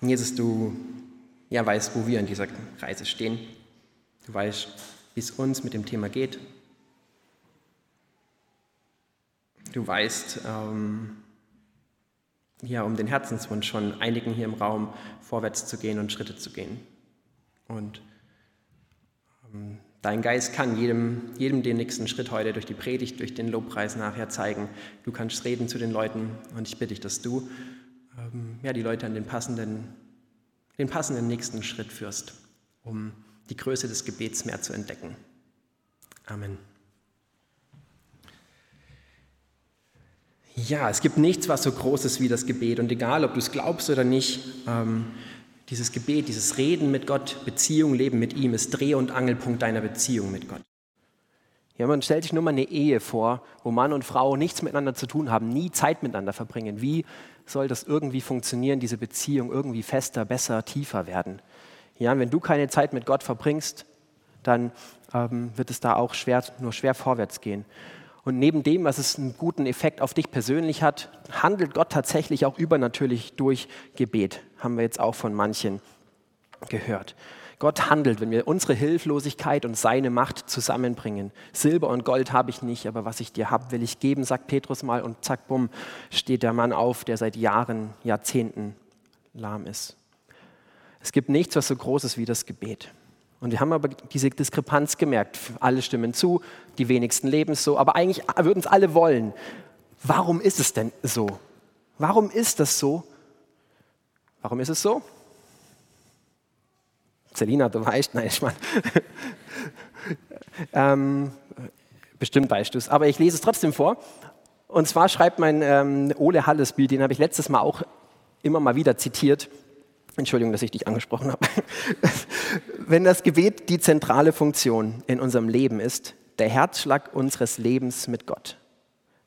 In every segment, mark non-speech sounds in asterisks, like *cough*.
Jesus, du ja, weißt, wo wir in dieser Reise stehen. Du weißt, wie es uns mit dem Thema geht. Du weißt, ähm, ja, um den Herzenswunsch von einigen hier im Raum vorwärts zu gehen und Schritte zu gehen. Und ähm, dein Geist kann jedem, jedem den nächsten Schritt heute durch die Predigt, durch den Lobpreis nachher zeigen. Du kannst reden zu den Leuten und ich bitte dich, dass du ähm, ja, die Leute an den passenden, den passenden nächsten Schritt führst, um die Größe des Gebets mehr zu entdecken. Amen. Ja, es gibt nichts, was so groß ist wie das Gebet. Und egal, ob du es glaubst oder nicht, ähm, dieses Gebet, dieses Reden mit Gott, Beziehung, Leben mit ihm ist Dreh- und Angelpunkt deiner Beziehung mit Gott. Ja, man stellt sich nur mal eine Ehe vor, wo Mann und Frau nichts miteinander zu tun haben, nie Zeit miteinander verbringen. Wie soll das irgendwie funktionieren, diese Beziehung irgendwie fester, besser, tiefer werden? Ja, wenn du keine Zeit mit Gott verbringst, dann ähm, wird es da auch schwer, nur schwer vorwärts gehen. Und neben dem, was es einen guten Effekt auf dich persönlich hat, handelt Gott tatsächlich auch übernatürlich durch Gebet. Haben wir jetzt auch von manchen gehört. Gott handelt, wenn wir unsere Hilflosigkeit und seine Macht zusammenbringen. Silber und Gold habe ich nicht, aber was ich dir habe, will ich geben, sagt Petrus mal. Und zack, bumm, steht der Mann auf, der seit Jahren, Jahrzehnten lahm ist. Es gibt nichts, was so groß ist wie das Gebet. Und wir haben aber diese Diskrepanz gemerkt. Alle stimmen zu, die wenigsten leben es so, aber eigentlich würden es alle wollen. Warum ist es denn so? Warum ist das so? Warum ist es so? Selina, du weißt, nein, ich meine. *laughs* ähm, bestimmt weißt du es, aber ich lese es trotzdem vor. Und zwar schreibt mein ähm, Ole Hallesbild, den habe ich letztes Mal auch immer mal wieder zitiert, Entschuldigung, dass ich dich angesprochen habe. *laughs* Wenn das Gebet die zentrale Funktion in unserem Leben ist, der Herzschlag unseres Lebens mit Gott,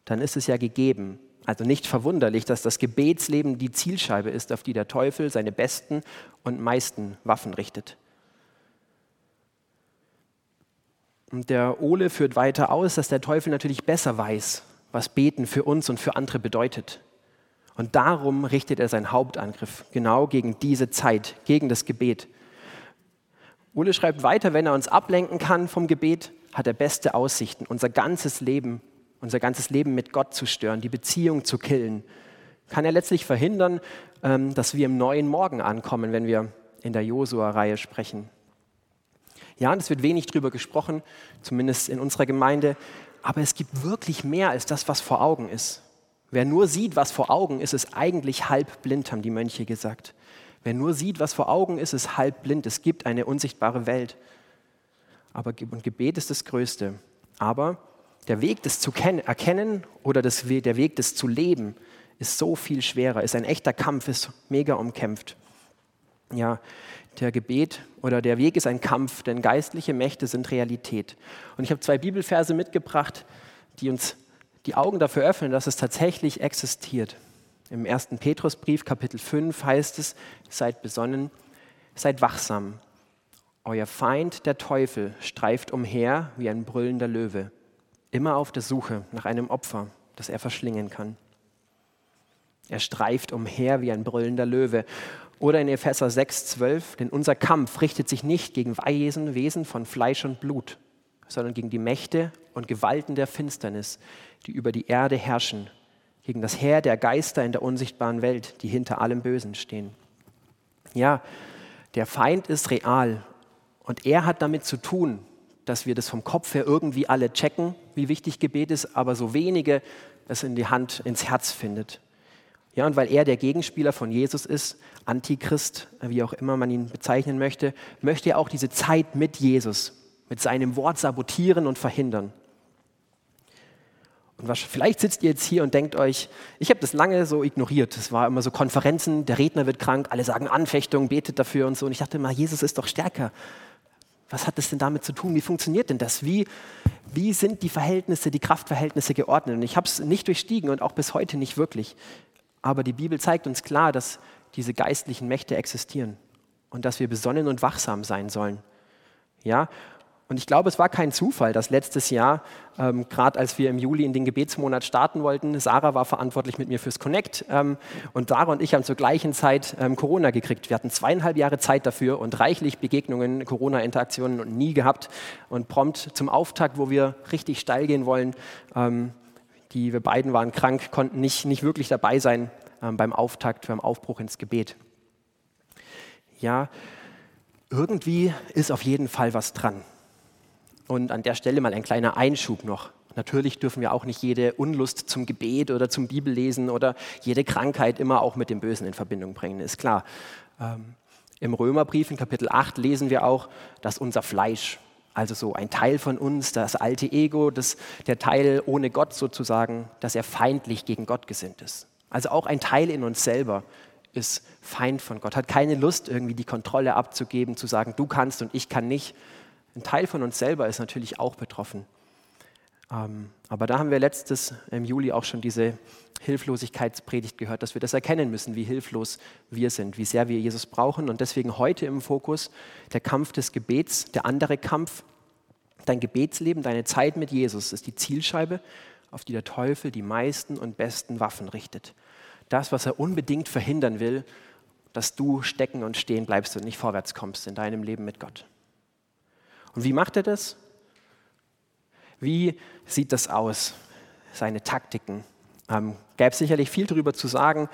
dann ist es ja gegeben, also nicht verwunderlich, dass das Gebetsleben die Zielscheibe ist, auf die der Teufel seine besten und meisten Waffen richtet. Und der Ole führt weiter aus, dass der Teufel natürlich besser weiß, was Beten für uns und für andere bedeutet. Und darum richtet er seinen Hauptangriff genau gegen diese Zeit, gegen das Gebet. Ule schreibt weiter, wenn er uns ablenken kann vom Gebet, hat er beste Aussichten, unser ganzes Leben, unser ganzes Leben mit Gott zu stören, die Beziehung zu killen. Kann er letztlich verhindern, ähm, dass wir im neuen Morgen ankommen, wenn wir in der Josua-Reihe sprechen. Ja, und es wird wenig drüber gesprochen, zumindest in unserer Gemeinde, aber es gibt wirklich mehr als das, was vor Augen ist. Wer nur sieht, was vor Augen ist, ist eigentlich halb blind, haben die Mönche gesagt. Wer nur sieht, was vor Augen ist, ist halb blind. Es gibt eine unsichtbare Welt. Aber und Gebet ist das Größte. Aber der Weg des zu erkennen oder das, der Weg des zu leben ist so viel schwerer, ist ein echter Kampf, ist mega umkämpft. Ja, der Gebet oder der Weg ist ein Kampf, denn geistliche Mächte sind Realität. Und ich habe zwei Bibelverse mitgebracht, die uns die Augen dafür öffnen, dass es tatsächlich existiert. Im ersten Petrusbrief, Kapitel 5, heißt es, seid besonnen, seid wachsam. Euer Feind, der Teufel, streift umher wie ein brüllender Löwe, immer auf der Suche nach einem Opfer, das er verschlingen kann. Er streift umher wie ein brüllender Löwe. Oder in Epheser 6, 12, denn unser Kampf richtet sich nicht gegen Wesen, Wesen von Fleisch und Blut, sondern gegen die Mächte und Gewalten der Finsternis, die über die Erde herrschen, gegen das Heer der Geister in der unsichtbaren Welt, die hinter allem Bösen stehen. Ja, der Feind ist real und er hat damit zu tun, dass wir das vom Kopf her irgendwie alle checken, wie wichtig Gebet ist, aber so wenige es in die Hand, ins Herz findet. Ja, und weil er der Gegenspieler von Jesus ist, Antichrist, wie auch immer man ihn bezeichnen möchte, möchte er auch diese Zeit mit Jesus, mit seinem Wort sabotieren und verhindern. Und was, vielleicht sitzt ihr jetzt hier und denkt euch, ich habe das lange so ignoriert. Es war immer so Konferenzen, der Redner wird krank, alle sagen Anfechtung, betet dafür und so. Und ich dachte immer, Jesus ist doch stärker. Was hat das denn damit zu tun? Wie funktioniert denn das? Wie, wie sind die Verhältnisse, die Kraftverhältnisse geordnet? Und ich habe es nicht durchstiegen und auch bis heute nicht wirklich. Aber die Bibel zeigt uns klar, dass diese geistlichen Mächte existieren und dass wir besonnen und wachsam sein sollen. Ja? Und ich glaube, es war kein Zufall, dass letztes Jahr, ähm, gerade als wir im Juli in den Gebetsmonat starten wollten, Sarah war verantwortlich mit mir fürs Connect ähm, und Sarah und ich haben zur gleichen Zeit ähm, Corona gekriegt. Wir hatten zweieinhalb Jahre Zeit dafür und reichlich Begegnungen, Corona-Interaktionen nie gehabt. Und prompt zum Auftakt, wo wir richtig steil gehen wollen, ähm, die wir beiden waren krank, konnten nicht, nicht wirklich dabei sein ähm, beim Auftakt, beim Aufbruch ins Gebet. Ja, irgendwie ist auf jeden Fall was dran. Und an der Stelle mal ein kleiner Einschub noch. Natürlich dürfen wir auch nicht jede Unlust zum Gebet oder zum Bibellesen oder jede Krankheit immer auch mit dem Bösen in Verbindung bringen, ist klar. Ähm, Im Römerbrief in Kapitel 8 lesen wir auch, dass unser Fleisch, also so ein Teil von uns, das alte Ego, das, der Teil ohne Gott sozusagen, dass er feindlich gegen Gott gesinnt ist. Also auch ein Teil in uns selber ist Feind von Gott, hat keine Lust irgendwie die Kontrolle abzugeben, zu sagen, du kannst und ich kann nicht, ein Teil von uns selber ist natürlich auch betroffen. Ähm, aber da haben wir letztes im Juli auch schon diese Hilflosigkeitspredigt gehört, dass wir das erkennen müssen, wie hilflos wir sind, wie sehr wir Jesus brauchen. Und deswegen heute im Fokus der Kampf des Gebets, der andere Kampf. Dein Gebetsleben, deine Zeit mit Jesus ist die Zielscheibe, auf die der Teufel die meisten und besten Waffen richtet. Das, was er unbedingt verhindern will, dass du stecken und stehen bleibst und nicht vorwärts kommst in deinem Leben mit Gott. Und wie macht er das? Wie sieht das aus? Seine Taktiken. Ähm, Gäbe sicherlich viel darüber zu sagen.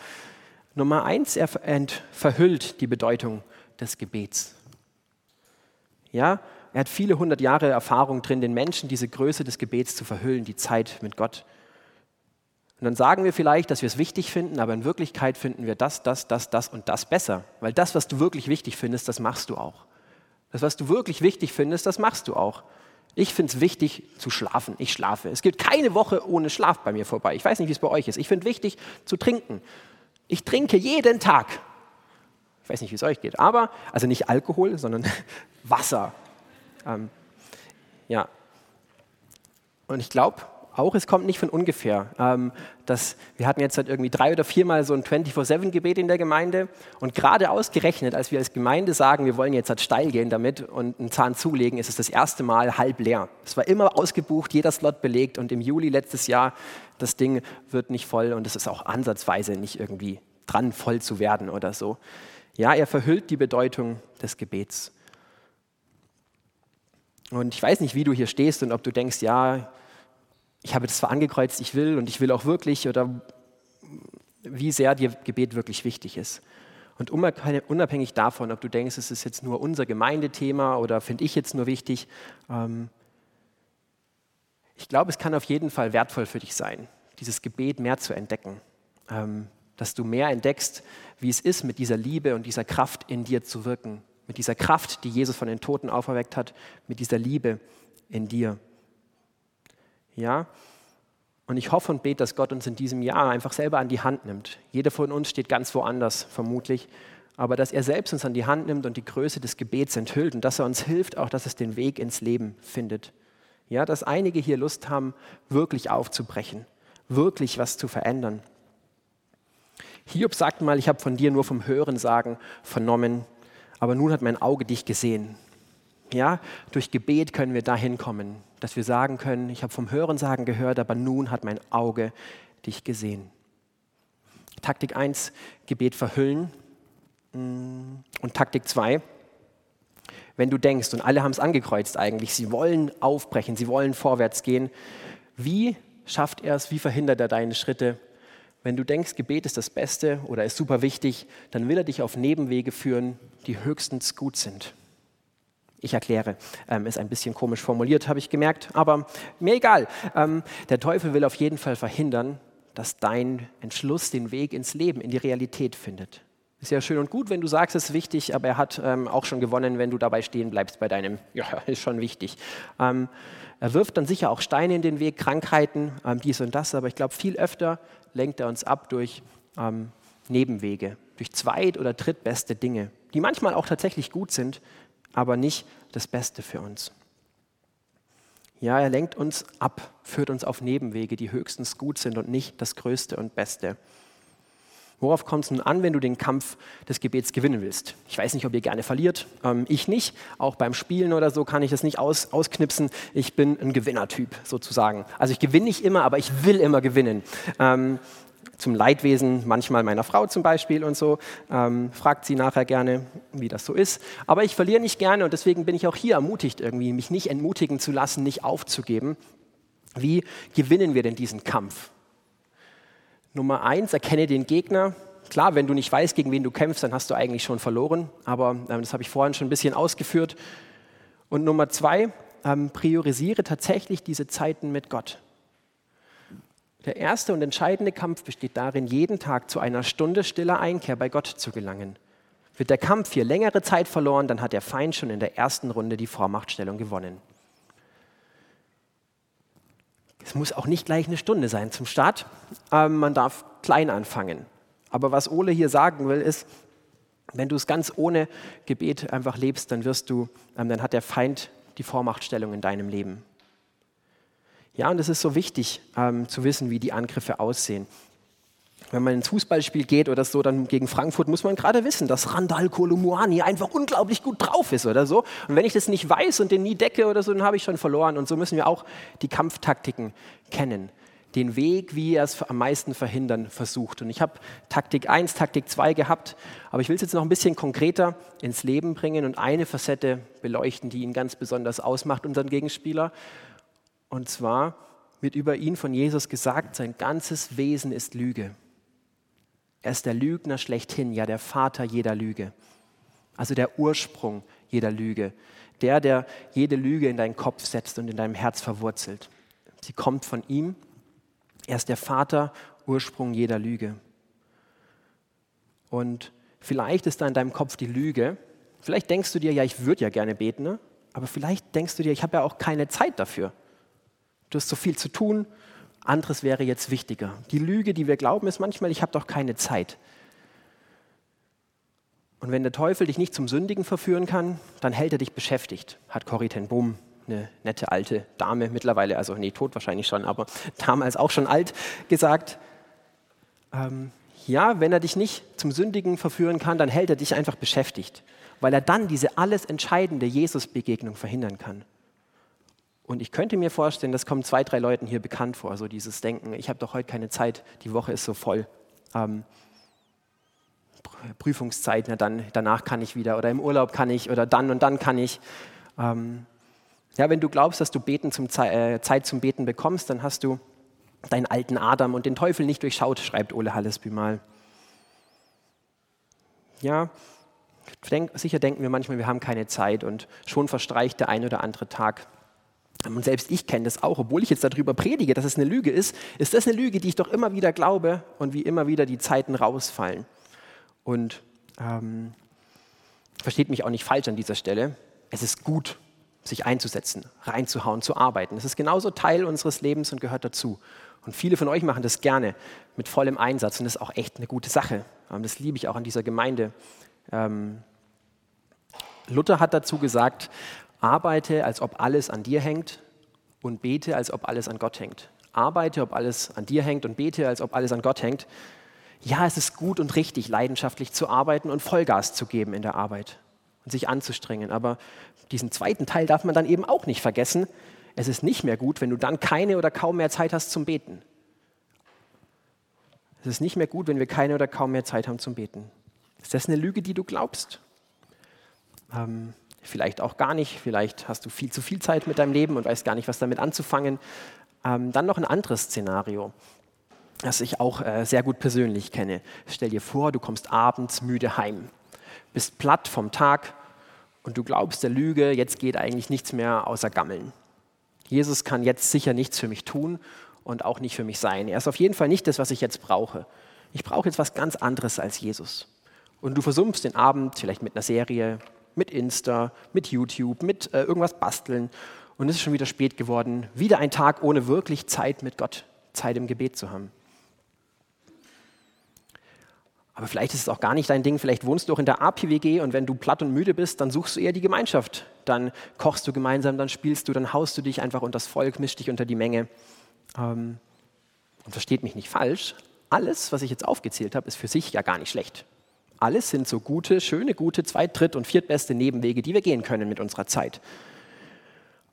Nummer eins, er verhüllt die Bedeutung des Gebets. Ja, er hat viele hundert Jahre Erfahrung drin, den Menschen diese Größe des Gebets zu verhüllen, die Zeit mit Gott. Und dann sagen wir vielleicht, dass wir es wichtig finden, aber in Wirklichkeit finden wir das, das, das, das und das besser. Weil das, was du wirklich wichtig findest, das machst du auch. Das, was du wirklich wichtig findest, das machst du auch. Ich finde es wichtig zu schlafen. Ich schlafe. Es gibt keine Woche ohne Schlaf bei mir vorbei. Ich weiß nicht, wie es bei euch ist. Ich finde wichtig zu trinken. Ich trinke jeden Tag. Ich weiß nicht, wie es euch geht. Aber, also nicht Alkohol, sondern *laughs* Wasser. Ähm, ja. Und ich glaube, auch, es kommt nicht von ungefähr. Ähm, dass wir hatten jetzt halt irgendwie drei oder viermal so ein 24-7-Gebet in der Gemeinde und gerade ausgerechnet, als wir als Gemeinde sagen, wir wollen jetzt halt steil gehen damit und einen Zahn zulegen, ist es das erste Mal halb leer. Es war immer ausgebucht, jeder Slot belegt und im Juli letztes Jahr, das Ding wird nicht voll und es ist auch ansatzweise nicht irgendwie dran, voll zu werden oder so. Ja, er verhüllt die Bedeutung des Gebets. Und ich weiß nicht, wie du hier stehst und ob du denkst, ja, ich habe das zwar angekreuzt, ich will und ich will auch wirklich oder wie sehr dir Gebet wirklich wichtig ist. Und unabhängig davon, ob du denkst, es ist jetzt nur unser Gemeindethema oder finde ich jetzt nur wichtig, ähm, ich glaube, es kann auf jeden Fall wertvoll für dich sein, dieses Gebet mehr zu entdecken. Ähm, dass du mehr entdeckst, wie es ist, mit dieser Liebe und dieser Kraft in dir zu wirken. Mit dieser Kraft, die Jesus von den Toten auferweckt hat, mit dieser Liebe in dir. Ja? Und ich hoffe und bete, dass Gott uns in diesem Jahr einfach selber an die Hand nimmt. Jeder von uns steht ganz woanders, vermutlich. Aber dass er selbst uns an die Hand nimmt und die Größe des Gebets enthüllt und dass er uns hilft, auch dass es den Weg ins Leben findet. Ja, dass einige hier Lust haben, wirklich aufzubrechen, wirklich was zu verändern. Hiob sagt mal, ich habe von dir nur vom Hören sagen vernommen, aber nun hat mein Auge dich gesehen. Ja, durch Gebet können wir dahin kommen, dass wir sagen können, ich habe vom Hörensagen gehört, aber nun hat mein Auge dich gesehen. Taktik 1, Gebet verhüllen. Mm, und Taktik 2, wenn du denkst, und alle haben es angekreuzt eigentlich, sie wollen aufbrechen, sie wollen vorwärts gehen, wie schafft er es, wie verhindert er deine Schritte? Wenn du denkst, Gebet ist das Beste oder ist super wichtig, dann will er dich auf Nebenwege führen, die höchstens gut sind. Ich erkläre, ähm, ist ein bisschen komisch formuliert, habe ich gemerkt, aber mir egal. Ähm, der Teufel will auf jeden Fall verhindern, dass dein Entschluss den Weg ins Leben, in die Realität findet. Ist ja schön und gut, wenn du sagst, es ist wichtig, aber er hat ähm, auch schon gewonnen, wenn du dabei stehen bleibst bei deinem, ja, *laughs* ist schon wichtig. Ähm, er wirft dann sicher auch Steine in den Weg, Krankheiten, ähm, dies und das, aber ich glaube, viel öfter lenkt er uns ab durch ähm, Nebenwege, durch zweit- oder drittbeste Dinge, die manchmal auch tatsächlich gut sind, aber nicht das Beste für uns. Ja, er lenkt uns ab, führt uns auf Nebenwege, die höchstens gut sind und nicht das Größte und Beste. Worauf kommt es nun an, wenn du den Kampf des Gebets gewinnen willst? Ich weiß nicht, ob ihr gerne verliert. Ähm, ich nicht. Auch beim Spielen oder so kann ich das nicht aus, ausknipsen. Ich bin ein Gewinnertyp sozusagen. Also ich gewinne nicht immer, aber ich will immer gewinnen. Ähm, zum Leidwesen manchmal meiner Frau zum Beispiel und so. Ähm, fragt sie nachher gerne, wie das so ist. Aber ich verliere nicht gerne und deswegen bin ich auch hier ermutigt irgendwie, mich nicht entmutigen zu lassen, nicht aufzugeben. Wie gewinnen wir denn diesen Kampf? Nummer eins, erkenne den Gegner. Klar, wenn du nicht weißt, gegen wen du kämpfst, dann hast du eigentlich schon verloren. Aber ähm, das habe ich vorhin schon ein bisschen ausgeführt. Und Nummer zwei, ähm, priorisiere tatsächlich diese Zeiten mit Gott. Der erste und entscheidende Kampf besteht darin, jeden Tag zu einer Stunde stiller Einkehr bei Gott zu gelangen. Wird der Kampf hier längere Zeit verloren, dann hat der Feind schon in der ersten Runde die Vormachtstellung gewonnen. Es muss auch nicht gleich eine Stunde sein zum Start. Ähm, man darf klein anfangen. Aber was Ole hier sagen will, ist, wenn du es ganz ohne Gebet einfach lebst, dann wirst du, ähm, dann hat der Feind die Vormachtstellung in deinem Leben. Ja, und es ist so wichtig ähm, zu wissen, wie die Angriffe aussehen wenn man ins Fußballspiel geht oder so, dann gegen Frankfurt, muss man gerade wissen, dass Randall Kolumuani einfach unglaublich gut drauf ist oder so. Und wenn ich das nicht weiß und den nie decke oder so, dann habe ich schon verloren. Und so müssen wir auch die Kampftaktiken kennen. Den Weg, wie er es am meisten verhindern versucht. Und ich habe Taktik 1, Taktik 2 gehabt, aber ich will es jetzt noch ein bisschen konkreter ins Leben bringen und eine Facette beleuchten, die ihn ganz besonders ausmacht, unseren Gegenspieler. Und zwar wird über ihn von Jesus gesagt, sein ganzes Wesen ist Lüge. Er ist der Lügner schlechthin, ja der Vater jeder Lüge. Also der Ursprung jeder Lüge. Der, der jede Lüge in deinen Kopf setzt und in deinem Herz verwurzelt. Sie kommt von ihm. Er ist der Vater, Ursprung jeder Lüge. Und vielleicht ist da in deinem Kopf die Lüge. Vielleicht denkst du dir, ja, ich würde ja gerne beten, ne? aber vielleicht denkst du dir, ich habe ja auch keine Zeit dafür. Du hast so viel zu tun, anderes wäre jetzt wichtiger. Die Lüge, die wir glauben, ist manchmal, ich habe doch keine Zeit. Und wenn der Teufel dich nicht zum Sündigen verführen kann, dann hält er dich beschäftigt, hat Corrie ten Boom, eine nette alte Dame mittlerweile, also nee, tot wahrscheinlich schon, aber *laughs* damals auch schon alt, gesagt. Ähm, ja, wenn er dich nicht zum Sündigen verführen kann, dann hält er dich einfach beschäftigt, weil er dann diese alles entscheidende Jesus-Begegnung verhindern kann. Und ich könnte mir vorstellen, das kommt zwei, drei Leuten hier bekannt vor, so dieses Denken, ich habe doch heute keine Zeit, die Woche ist so voll. Ähm, Prüfungszeit, na dann, danach kann ich wieder oder im Urlaub kann ich oder dann und dann kann ich. Ähm, ja, wenn du glaubst, dass du Beten zum Ze äh, Zeit zum Beten bekommst, dann hast du deinen alten Adam und den Teufel nicht durchschaut, schreibt Ole Hallesby mal. Ja, denk, sicher denken wir manchmal, wir haben keine Zeit und schon verstreicht der ein oder andere Tag. Und selbst ich kenne das auch, obwohl ich jetzt darüber predige, dass es eine Lüge ist, ist das eine Lüge, die ich doch immer wieder glaube und wie immer wieder die Zeiten rausfallen. Und ähm, versteht mich auch nicht falsch an dieser Stelle. Es ist gut, sich einzusetzen, reinzuhauen, zu arbeiten. Es ist genauso Teil unseres Lebens und gehört dazu. Und viele von euch machen das gerne mit vollem Einsatz und das ist auch echt eine gute Sache. Ähm, das liebe ich auch an dieser Gemeinde. Ähm, Luther hat dazu gesagt, Arbeite, als ob alles an dir hängt und bete, als ob alles an Gott hängt. Arbeite, ob alles an dir hängt und bete, als ob alles an Gott hängt. Ja, es ist gut und richtig, leidenschaftlich zu arbeiten und Vollgas zu geben in der Arbeit und sich anzustrengen. Aber diesen zweiten Teil darf man dann eben auch nicht vergessen. Es ist nicht mehr gut, wenn du dann keine oder kaum mehr Zeit hast zum Beten. Es ist nicht mehr gut, wenn wir keine oder kaum mehr Zeit haben zum Beten. Ist das eine Lüge, die du glaubst? Ähm, vielleicht auch gar nicht, vielleicht hast du viel zu viel Zeit mit deinem Leben und weißt gar nicht, was damit anzufangen. Ähm, dann noch ein anderes Szenario, das ich auch äh, sehr gut persönlich kenne. Stell dir vor, du kommst abends müde heim, bist platt vom Tag und du glaubst der Lüge, jetzt geht eigentlich nichts mehr außer Gammeln. Jesus kann jetzt sicher nichts für mich tun und auch nicht für mich sein. Er ist auf jeden Fall nicht das, was ich jetzt brauche. Ich brauche jetzt was ganz anderes als Jesus. Und du versumpfst den Abend vielleicht mit einer Serie, mit Insta, mit YouTube, mit äh, irgendwas basteln. Und es ist schon wieder spät geworden. Wieder ein Tag ohne wirklich Zeit mit Gott, Zeit im Gebet zu haben. Aber vielleicht ist es auch gar nicht dein Ding. Vielleicht wohnst du auch in der APWG und wenn du platt und müde bist, dann suchst du eher die Gemeinschaft. Dann kochst du gemeinsam, dann spielst du, dann haust du dich einfach unter das Volk, mischst dich unter die Menge. Ähm, und versteht mich nicht falsch. alles, was ich jetzt aufgezählt habe, ist für sich ja gar nicht schlecht. Alles sind so gute, schöne, gute zweit-, dritt- und viertbeste Nebenwege, die wir gehen können mit unserer Zeit.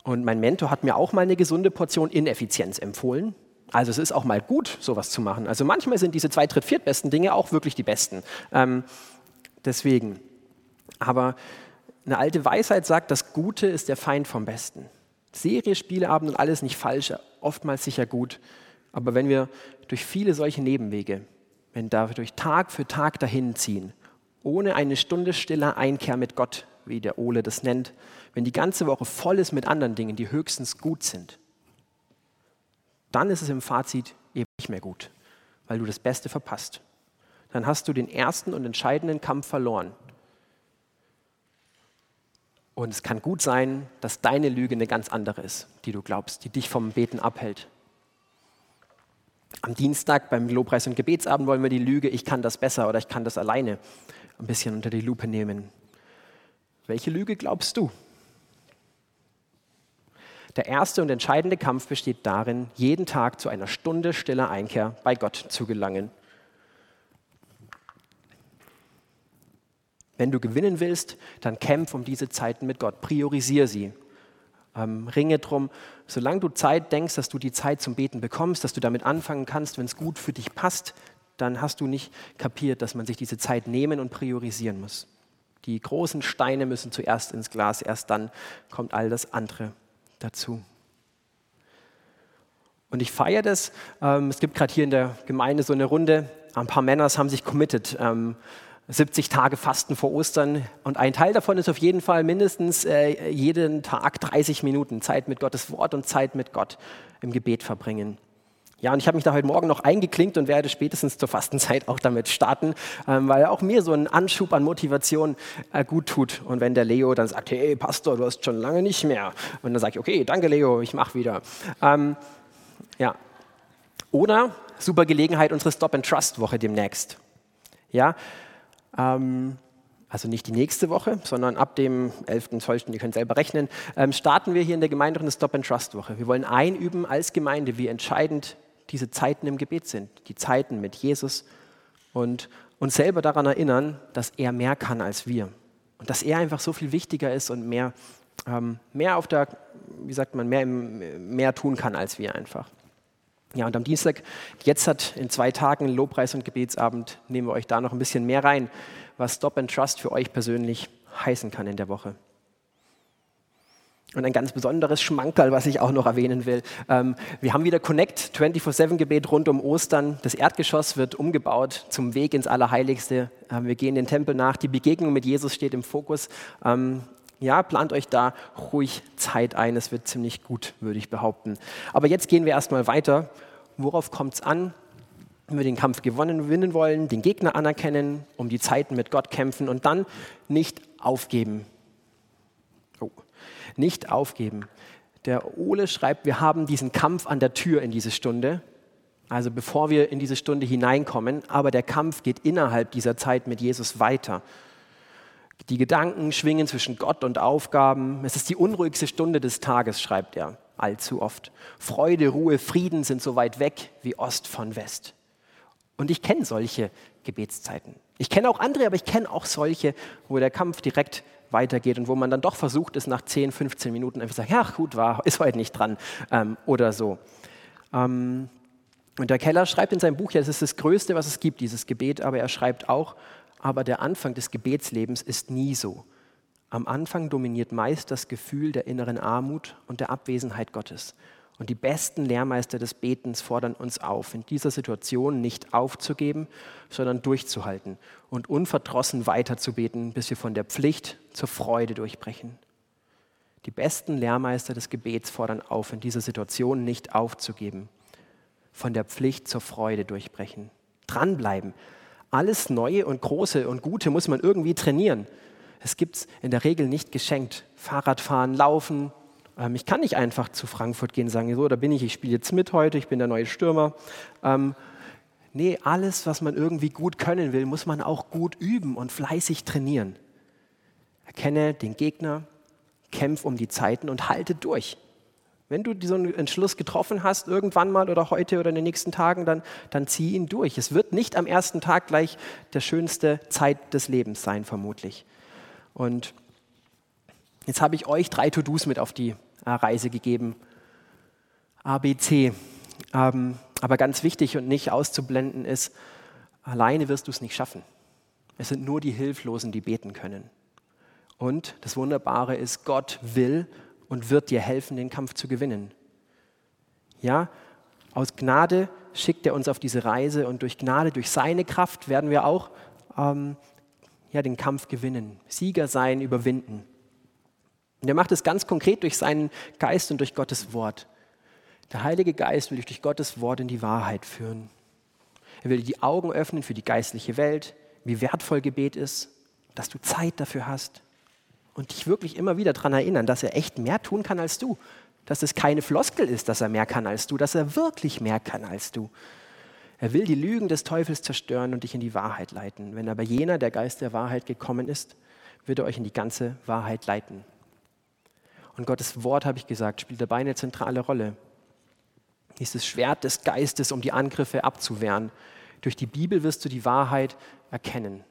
Und mein Mentor hat mir auch mal eine gesunde Portion Ineffizienz empfohlen. Also es ist auch mal gut, sowas zu machen. Also manchmal sind diese zwei, dritt, viertbesten Dinge auch wirklich die besten. Ähm, deswegen. Aber eine alte Weisheit sagt, das Gute ist der Feind vom Besten. Serie, Spieleabend und alles nicht falsch, oftmals sicher gut. Aber wenn wir durch viele solche Nebenwege, wenn da durch Tag für Tag dahin ziehen, ohne eine Stunde stiller Einkehr mit Gott, wie der Ole das nennt, wenn die ganze Woche voll ist mit anderen Dingen, die höchstens gut sind, dann ist es im Fazit eben nicht mehr gut, weil du das Beste verpasst. Dann hast du den ersten und entscheidenden Kampf verloren. Und es kann gut sein, dass deine Lüge eine ganz andere ist, die du glaubst, die dich vom Beten abhält. Am Dienstag beim Lobpreis- und Gebetsabend wollen wir die Lüge, ich kann das besser oder ich kann das alleine, ein bisschen unter die Lupe nehmen. Welche Lüge glaubst du? Der erste und entscheidende Kampf besteht darin, jeden Tag zu einer Stunde stiller Einkehr bei Gott zu gelangen. Wenn du gewinnen willst, dann kämpf um diese Zeiten mit Gott, priorisiere sie. Ähm, ringe drum, solange du Zeit denkst, dass du die Zeit zum Beten bekommst, dass du damit anfangen kannst, wenn es gut für dich passt, dann hast du nicht kapiert, dass man sich diese Zeit nehmen und priorisieren muss. Die großen Steine müssen zuerst ins Glas, erst dann kommt all das andere dazu. Und ich feiere das. Ähm, es gibt gerade hier in der Gemeinde so eine Runde. Ein paar Männer haben sich committed. 70 ähm, Tage Fasten vor Ostern. Und ein Teil davon ist auf jeden Fall mindestens äh, jeden Tag 30 Minuten Zeit mit Gottes Wort und Zeit mit Gott im Gebet verbringen. Ja, und ich habe mich da heute Morgen noch eingeklinkt und werde spätestens zur Fastenzeit auch damit starten, ähm, weil auch mir so ein Anschub an Motivation äh, gut tut. Und wenn der Leo dann sagt, hey Pastor, du hast schon lange nicht mehr. Und dann sage ich, okay, danke Leo, ich mache wieder. Ähm, ja. Oder super Gelegenheit, unsere Stop-and-Trust-Woche demnächst. Ja, ähm, also nicht die nächste Woche, sondern ab dem 11.12., ihr könnt selber rechnen, ähm, starten wir hier in der Gemeinde eine Stop-and-Trust-Woche. Wir wollen einüben als Gemeinde, wie entscheidend diese Zeiten im Gebet sind, die Zeiten mit Jesus und uns selber daran erinnern, dass er mehr kann als wir und dass er einfach so viel wichtiger ist und mehr, ähm, mehr auf der, wie sagt man, mehr, mehr tun kann als wir einfach. Ja, und am Dienstag, jetzt hat in zwei Tagen Lobpreis und Gebetsabend, nehmen wir euch da noch ein bisschen mehr rein, was Stop and Trust für euch persönlich heißen kann in der Woche. Und ein ganz besonderes Schmankerl, was ich auch noch erwähnen will. Ähm, wir haben wieder Connect 24-7-Gebet rund um Ostern. Das Erdgeschoss wird umgebaut zum Weg ins Allerheiligste. Ähm, wir gehen den Tempel nach. Die Begegnung mit Jesus steht im Fokus. Ja, plant euch da ruhig Zeit ein. Es wird ziemlich gut, würde ich behaupten. Aber jetzt gehen wir erstmal weiter. Worauf kommt es an? Wenn wir den Kampf gewonnen gewinnen wollen, den Gegner anerkennen, um die Zeiten mit Gott kämpfen und dann nicht aufgeben. Oh nicht aufgeben. Der Ole schreibt, wir haben diesen Kampf an der Tür in diese Stunde, also bevor wir in diese Stunde hineinkommen, aber der Kampf geht innerhalb dieser Zeit mit Jesus weiter. Die Gedanken schwingen zwischen Gott und Aufgaben. Es ist die unruhigste Stunde des Tages, schreibt er allzu oft. Freude, Ruhe, Frieden sind so weit weg wie Ost von West. Und ich kenne solche Gebetszeiten. Ich kenne auch andere, aber ich kenne auch solche, wo der Kampf direkt weitergeht und wo man dann doch versucht ist, nach 10, 15 Minuten einfach zu sagen, ja gut, war, ist heute nicht dran ähm, oder so. Ähm, und der Keller schreibt in seinem Buch, ja, es ist das Größte, was es gibt, dieses Gebet, aber er schreibt auch, aber der Anfang des Gebetslebens ist nie so. Am Anfang dominiert meist das Gefühl der inneren Armut und der Abwesenheit Gottes. Und die besten Lehrmeister des Betens fordern uns auf, in dieser Situation nicht aufzugeben, sondern durchzuhalten und unverdrossen weiterzubeten, bis wir von der Pflicht zur Freude durchbrechen. Die besten Lehrmeister des Gebets fordern auf, in dieser Situation nicht aufzugeben, von der Pflicht zur Freude durchbrechen. Dranbleiben. Alles Neue und Große und Gute muss man irgendwie trainieren. Es gibt es in der Regel nicht geschenkt. Fahrradfahren, Laufen, ähm, ich kann nicht einfach zu Frankfurt gehen und sagen, so, da bin ich, ich spiele jetzt mit heute, ich bin der neue Stürmer. Ähm, nee, alles, was man irgendwie gut können will, muss man auch gut üben und fleißig trainieren. Erkenne den Gegner, kämpf um die Zeiten und halte durch. Wenn du diesen Entschluss getroffen hast, irgendwann mal oder heute oder in den nächsten Tagen, dann, dann zieh ihn durch. Es wird nicht am ersten Tag gleich der schönste Zeit des Lebens sein, vermutlich. Und jetzt habe ich euch drei To-Dos mit auf die äh, Reise gegeben. A, B, C. Ähm, aber ganz wichtig und nicht auszublenden ist, alleine wirst du es nicht schaffen. Es sind nur die Hilflosen, die beten können. Und das Wunderbare ist, Gott will und wird dir helfen, den Kampf zu gewinnen. Ja, aus Gnade schickt er uns auf diese Reise und durch Gnade, durch seine Kraft werden wir auch ähm, ja, den Kampf gewinnen, Sieger sein, überwinden. Und er macht es ganz konkret durch seinen Geist und durch Gottes Wort. Der Heilige Geist will dich durch Gottes Wort in die Wahrheit führen. Er will dir die Augen öffnen für die geistliche Welt, wie wertvoll Gebet ist, dass du Zeit dafür hast und dich wirklich immer wieder daran erinnern, dass er echt mehr tun kann als du. Dass es keine Floskel ist, dass er mehr kann als du, dass er wirklich mehr kann als du. Er will die Lügen des Teufels zerstören und dich in die Wahrheit leiten. Wenn aber jener, der Geist der Wahrheit gekommen ist, wird er euch in die ganze Wahrheit leiten. Und Gottes Wort, habe ich gesagt, spielt dabei eine zentrale Rolle. Dieses Schwert des Geistes, um die Angriffe abzuwehren. Durch die Bibel wirst du die Wahrheit erkennen.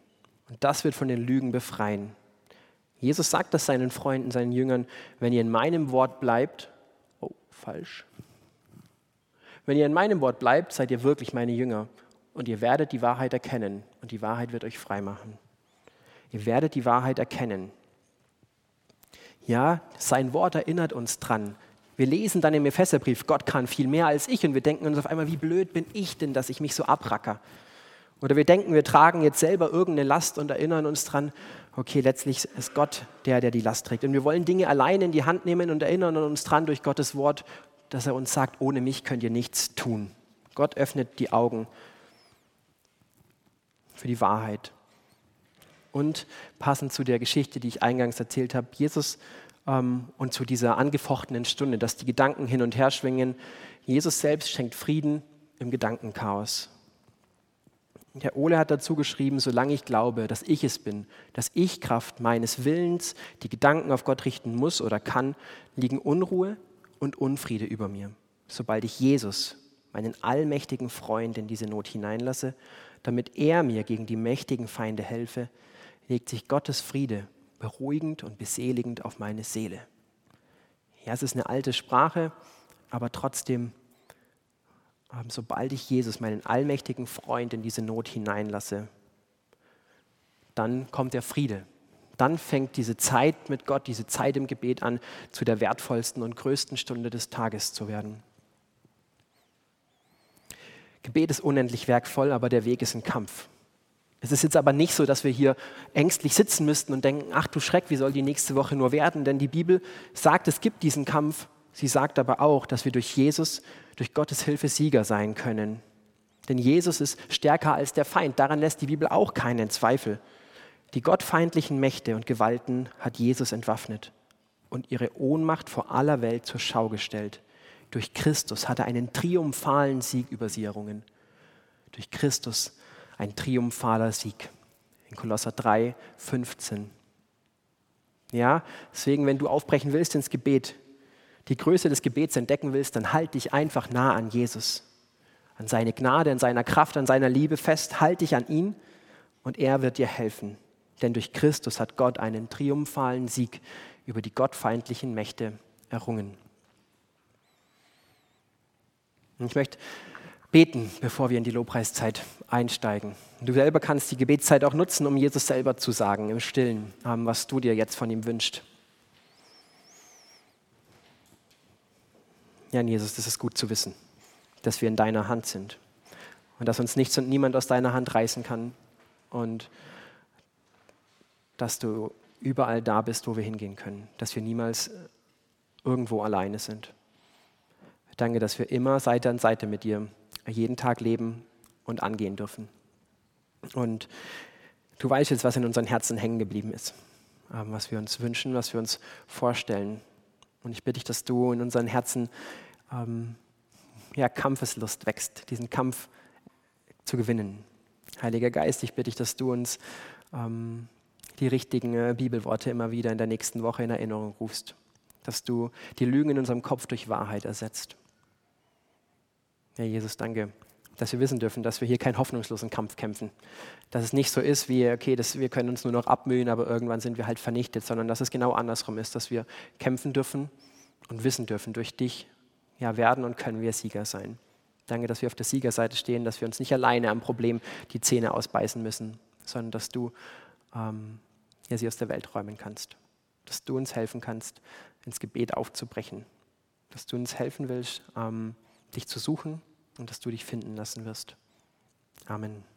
Und das wird von den Lügen befreien. Jesus sagt das seinen Freunden, seinen Jüngern, wenn ihr in meinem Wort bleibt, oh, falsch. Wenn ihr in meinem Wort bleibt, seid ihr wirklich meine Jünger und ihr werdet die Wahrheit erkennen und die Wahrheit wird euch frei machen. Ihr werdet die Wahrheit erkennen. Ja, sein Wort erinnert uns dran. Wir lesen dann im Epheserbrief, Gott kann viel mehr als ich und wir denken uns auf einmal, wie blöd bin ich denn, dass ich mich so abracker. Oder wir denken, wir tragen jetzt selber irgendeine Last und erinnern uns dran, okay, letztlich ist Gott der, der die Last trägt. Und wir wollen Dinge allein in die Hand nehmen und erinnern uns dran durch Gottes Wort, dass er uns sagt, ohne mich könnt ihr nichts tun. Gott öffnet die Augen für die Wahrheit. Und passend zu der Geschichte, die ich eingangs erzählt habe, Jesus ähm, und zu dieser angefochtenen Stunde, dass die Gedanken hin und her schwingen, Jesus selbst schenkt Frieden im Gedankenchaos. Der Ole hat dazu geschrieben, solange ich glaube, dass ich es bin, dass ich Kraft meines Willens die Gedanken auf Gott richten muss oder kann, liegen Unruhe und Unfriede über mir. Sobald ich Jesus, meinen allmächtigen Freund, in diese Not hineinlasse, damit er mir gegen die mächtigen Feinde helfe, legt sich Gottes Friede beruhigend und beseligend auf meine Seele. Ja, es ist eine alte Sprache, aber trotzdem sobald ich Jesus, meinen allmächtigen Freund, in diese Not hineinlasse, dann kommt der Friede. Dann fängt diese Zeit mit Gott, diese Zeit im Gebet an, zu der wertvollsten und größten Stunde des Tages zu werden. Gebet ist unendlich werkvoll, aber der Weg ist ein Kampf. Es ist jetzt aber nicht so, dass wir hier ängstlich sitzen müssten und denken, ach du Schreck, wie soll die nächste Woche nur werden? Denn die Bibel sagt, es gibt diesen Kampf. Sie sagt aber auch, dass wir durch Jesus durch Gottes Hilfe Sieger sein können. Denn Jesus ist stärker als der Feind. Daran lässt die Bibel auch keinen Zweifel. Die gottfeindlichen Mächte und Gewalten hat Jesus entwaffnet und ihre Ohnmacht vor aller Welt zur Schau gestellt. Durch Christus hat er einen triumphalen Sieg über sie errungen. Durch Christus ein triumphaler Sieg. In Kolosser 3, 15. Ja, deswegen, wenn du aufbrechen willst ins Gebet, die Größe des Gebets entdecken willst, dann halt dich einfach nah an Jesus, an seine Gnade, an seiner Kraft, an seiner Liebe fest. Halt dich an ihn und er wird dir helfen. Denn durch Christus hat Gott einen triumphalen Sieg über die gottfeindlichen Mächte errungen. Und ich möchte beten, bevor wir in die Lobpreiszeit einsteigen. Du selber kannst die Gebetszeit auch nutzen, um Jesus selber zu sagen, im Stillen, was du dir jetzt von ihm wünschst. Ja, Jesus, das ist gut zu wissen, dass wir in deiner Hand sind und dass uns nichts und niemand aus deiner Hand reißen kann und dass du überall da bist, wo wir hingehen können, dass wir niemals irgendwo alleine sind. Danke, dass wir immer Seite an Seite mit dir jeden Tag leben und angehen dürfen. Und du weißt jetzt, was in unseren Herzen hängen geblieben ist, ähm, was wir uns wünschen, was wir uns vorstellen, und ich bitte dich, dass du in unseren Herzen ähm, ja, Kampfeslust wächst, diesen Kampf zu gewinnen. Heiliger Geist, ich bitte dich, dass du uns ähm, die richtigen äh, Bibelworte immer wieder in der nächsten Woche in Erinnerung rufst. dass du die Lügen in unserem Kopf durch Wahrheit ersetzt. Ja, Jesus, danke, dass wir wissen dürfen, dass wir hier keinen hoffnungslosen Kampf kämpfen. Dass es nicht so ist wie, okay, das, wir können uns nur noch abmühen, aber irgendwann sind wir halt vernichtet, sondern dass es genau andersrum ist, dass wir kämpfen dürfen und wissen dürfen, durch dich ja, werden und können wir Sieger sein. Danke, dass wir auf der Siegerseite stehen, dass wir uns nicht alleine am Problem die Zähne ausbeißen müssen, sondern dass du ähm, ja, sie aus der Welt räumen kannst. Dass du uns helfen kannst, ins Gebet aufzubrechen. Dass du uns helfen willst, ähm, dich zu suchen und dass du dich finden lassen wirst. Amen.